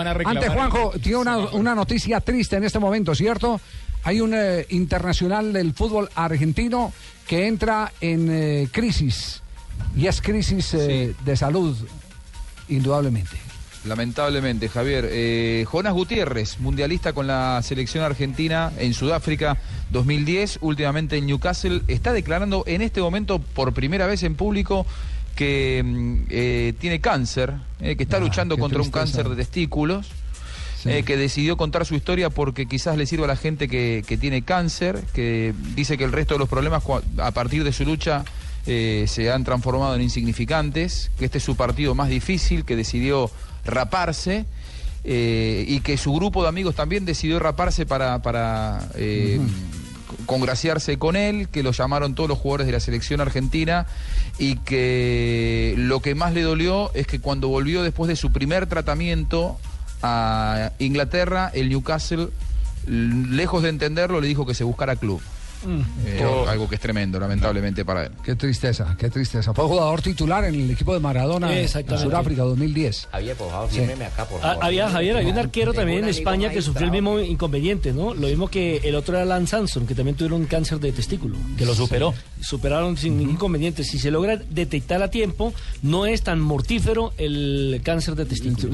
antes Juanjo, tiene una, una, noticia triste en este momento, ¿cierto? Hay un eh, internacional del fútbol argentino que entra en eh, crisis, y es crisis eh, de salud, indudablemente. Lamentablemente, Javier. Eh, Jonas Gutiérrez, mundialista con la selección argentina en Sudáfrica 2010, últimamente en Newcastle, está declarando en este momento por primera vez en público que mm, eh, tiene cáncer, eh, que está ah, luchando contra un cáncer de testículos. que decidió contar su historia porque quizás le sirva a la gente que, que, tiene cáncer, que dice que el resto de los problemas a partir de su lucha se han transformado en insignificantes, que este es su partido más difícil, que decidió raparse. Eh, y que su grupo de amigos también decidió raparse para, para eh, congraciarse con él, que lo llamaron todos los jugadores de la selección argentina y que lo que más le dolió es que cuando volvió después de su primer tratamiento a Inglaterra, el Newcastle, lejos de entenderlo, le dijo que se buscara club. Mm. Eh, algo que es tremendo, lamentablemente, para él. Qué tristeza, qué tristeza. Fue jugador titular en el equipo de Maradona en Sudáfrica 2010. Javier, por favor, acá, por ah, favor. Había, Javier, había un arquero también en España que sufrió el mismo inconveniente, ¿no? Lo mismo que el otro era Lance Samson, que también tuvieron un cáncer de testículo. Que lo superó. superaron sin ningún inconveniente. Si se logra detectar a tiempo, no es tan mortífero el cáncer de testículo.